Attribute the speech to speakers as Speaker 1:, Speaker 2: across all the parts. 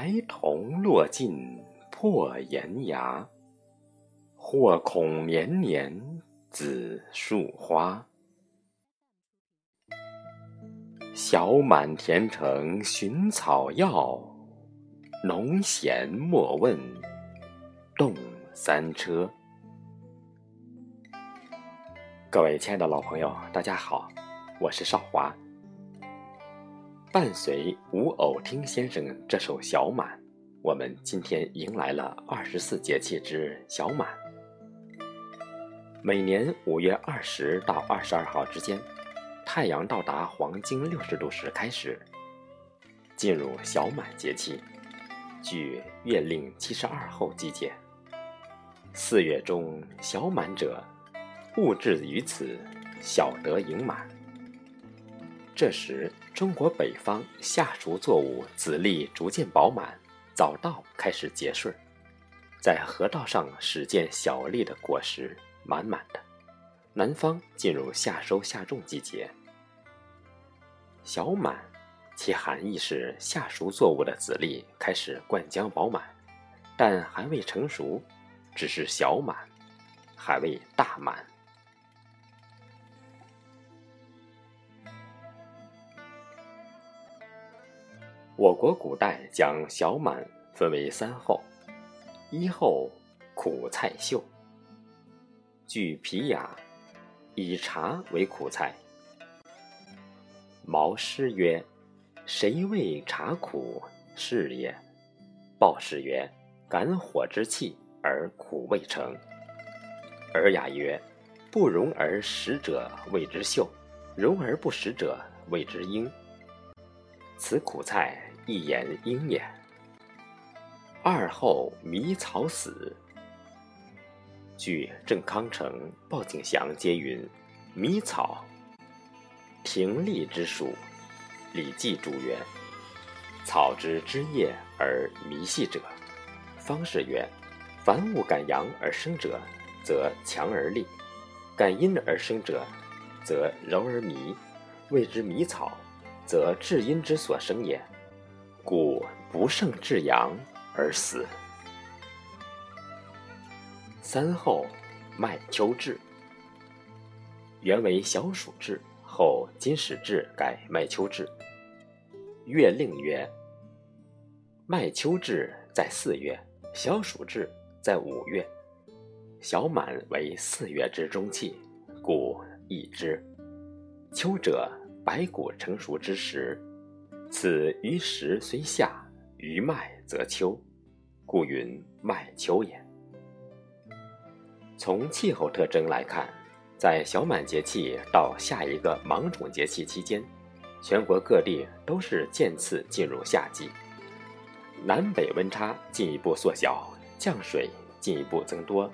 Speaker 1: 白桐落尽破岩崖，或恐年年紫树花。小满田城寻草药，农闲莫问动三车。各位亲爱的老朋友，大家好，我是少华。伴随吴偶听先生这首小满，我们今天迎来了二十四节气之小满。每年五月二十到二十二号之间。太阳到达黄经六十度时开始进入小满节气，距月令七十二候季节。四月中小满者，物至于此，小得盈满。这时，中国北方夏熟作物籽粒逐渐饱满，早稻开始结穗，在河道上始见小粒的果实，满满的。南方进入夏收夏种季节。小满，其含义是夏熟作物的籽粒开始灌浆饱满，但还未成熟，只是小满，还未大满。我国古代将小满分为三候：一候苦菜秀，据皮雅，以茶为苦菜。毛诗曰：“谁谓茶苦？是也。”鲍氏曰：“感火之气而苦未成。”尔雅曰：“不容而食者谓之秀，容而不食者谓之英。此苦菜一言英也。”二后迷草死。据郑康成、鲍景祥皆云：“迷草。”平立之属，《礼记》注曰：“草之枝叶而弥细者，方士曰：凡物感阳而生者，则强而立；感阴而生者，则柔而弥。谓之迷草，则至阴之所生也。故不胜至阳而死。”三后，麦秋至，原为小暑至。后金始至改麦秋至。月令曰：麦秋至在四月，小暑至在五月。小满为四月之中气，故易之。秋者，百谷成熟之时，此余时虽夏，余麦则秋，故云麦秋也。从气候特征来看。在小满节气到下一个芒种节气期间，全国各地都是渐次进入夏季，南北温差进一步缩小，降水进一步增多。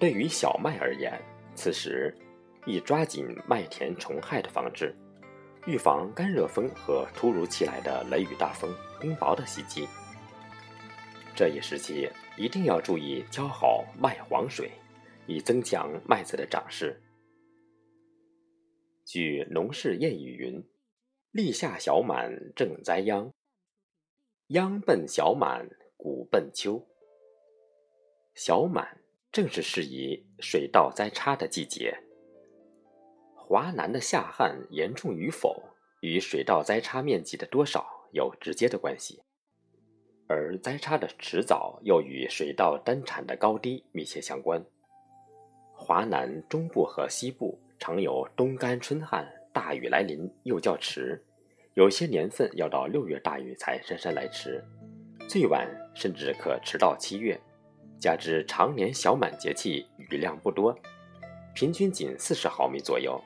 Speaker 1: 对于小麦而言，此时宜抓紧麦田虫害的防治。预防干热风和突如其来的雷雨大风、冰雹的袭击。这一时期一定要注意浇好麦黄水，以增强麦子的长势。据农事谚语云：“立夏小满正栽秧，秧奔小满谷奔秋。”小满正是适宜水稻栽插的季节。华南的夏旱严重与否，与水稻栽插面积的多少有直接的关系，而栽插的迟早又与水稻单产的高低密切相关。华南中部和西部常有冬干春旱，大雨来临又较迟，有些年份要到六月大雨才姗姗来迟，最晚甚至可迟到七月。加之常年小满节气雨量不多，平均仅四十毫米左右。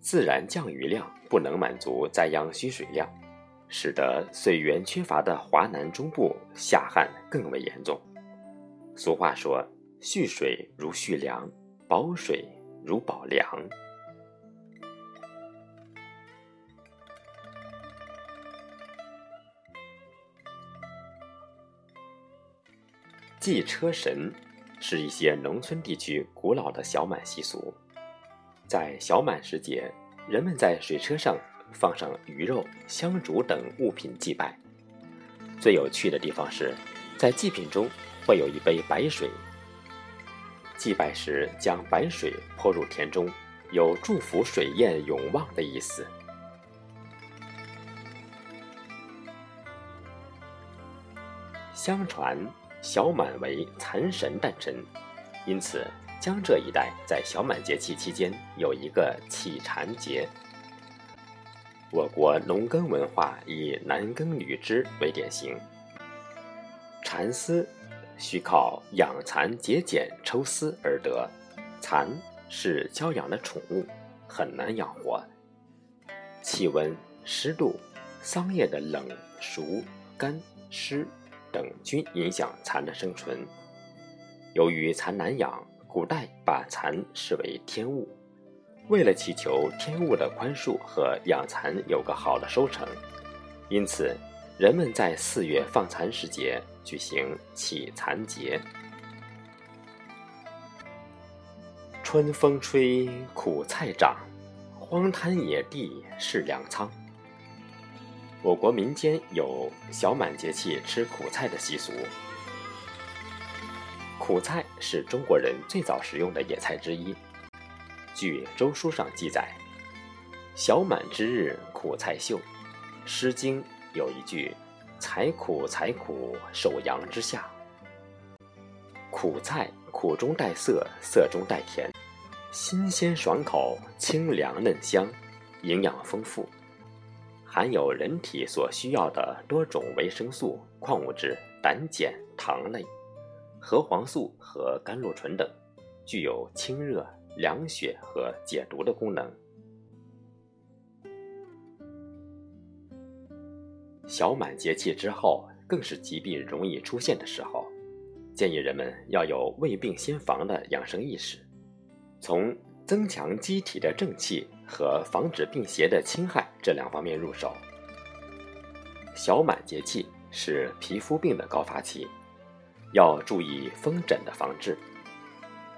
Speaker 1: 自然降雨量不能满足栽秧需水量，使得水源缺乏的华南中部夏旱更为严重。俗话说：“蓄水如蓄粮，保水如保粮。”祭车神是一些农村地区古老的小满习俗。在小满时节，人们在水车上放上鱼肉、香烛等物品祭拜。最有趣的地方是，在祭品中会有一杯白水。祭拜时将白水泼入田中，有祝福水验永旺的意思。相传小满为蚕神诞辰，因此江浙一带在小满节气期间有一个起蚕节。我国农耕文化以男耕女织为典型，蚕丝需靠养蚕节俭抽丝而得，蚕是娇养的宠物，很难养活。气温、湿度、桑叶的冷、熟、干、湿。等均影响蚕的生存。由于蚕难养，古代把蚕视为天物。为了祈求天物的宽恕和养蚕有个好的收成，因此人们在四月放蚕时节举行起蚕节。春风吹，苦菜长，荒滩野地是粮仓。我国民间有小满节气吃苦菜的习俗。苦菜是中国人最早食用的野菜之一。据《周书》上记载：“小满之日，苦菜秀。”《诗经》有一句：“采苦，采苦，守阳之下。”苦菜苦中带涩，涩中带甜，新鲜爽口，清凉嫩香，营养丰富。含有人体所需要的多种维生素、矿物质、胆碱、糖类、核黄素和甘露醇等，具有清热、凉血和解毒的功能。小满节气之后，更是疾病容易出现的时候，建议人们要有未病先防的养生意识，从增强机体的正气。和防止病邪的侵害这两方面入手。小满节气是皮肤病的高发期，要注意风疹的防治。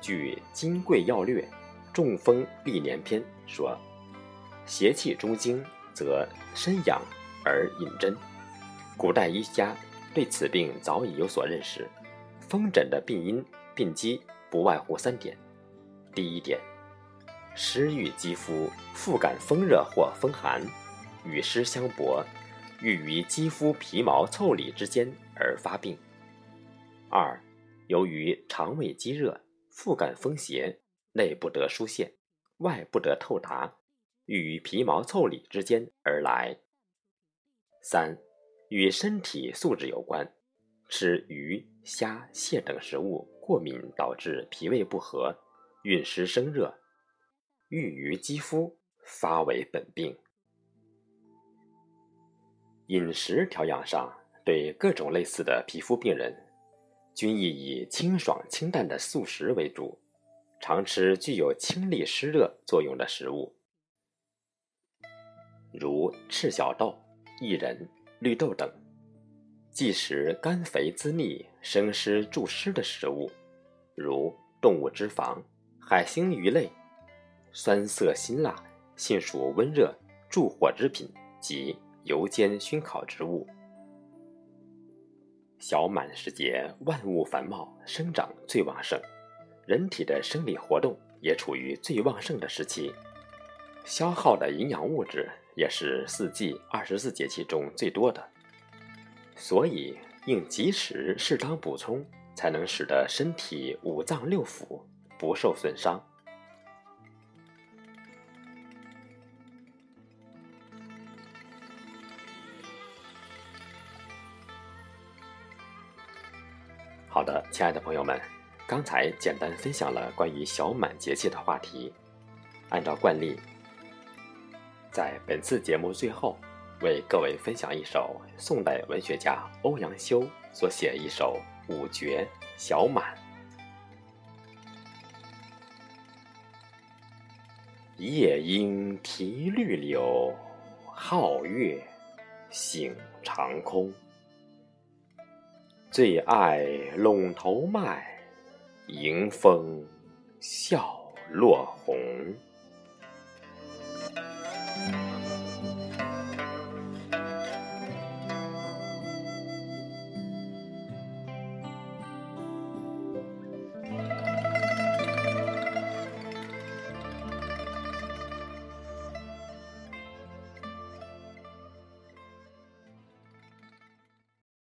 Speaker 1: 据《金匮要略·中风历年篇》说，邪气中经，则身痒而引针。古代医家对此病早已有所认识。风疹的病因、病机不外乎三点：第一点。湿郁肌肤，复感风热或风寒，与湿相搏，郁于肌肤皮毛腠理之间而发病。二，由于肠胃积热，复感风邪，内不得疏泄，外不得透达，郁于皮毛腠理之间而来。三，与身体素质有关，吃鱼、虾、蟹等食物过敏，导致脾胃不和，运湿生热。郁于肌肤，发为本病。饮食调养上，对各种类似的皮肤病人，均宜以清爽清淡的素食为主，常吃具有清利湿热作用的食物，如赤小豆、薏仁、绿豆等；忌食甘肥滋腻、生湿助湿的食物，如动物脂肪、海星鱼类。酸涩辛辣、性属温热、助火之品及油煎熏烤之物。小满时节，万物繁茂，生长最旺盛，人体的生理活动也处于最旺盛的时期，消耗的营养物质也是四季二十四节气中最多的，所以应及时适当补充，才能使得身体五脏六腑不受损伤。好的，亲爱的朋友们，刚才简单分享了关于小满节气的话题。按照惯例，在本次节目最后，为各位分享一首宋代文学家欧阳修所写一首五绝《小满》。夜莺啼绿柳，皓月醒长空。最爱垄头麦迎风笑落红。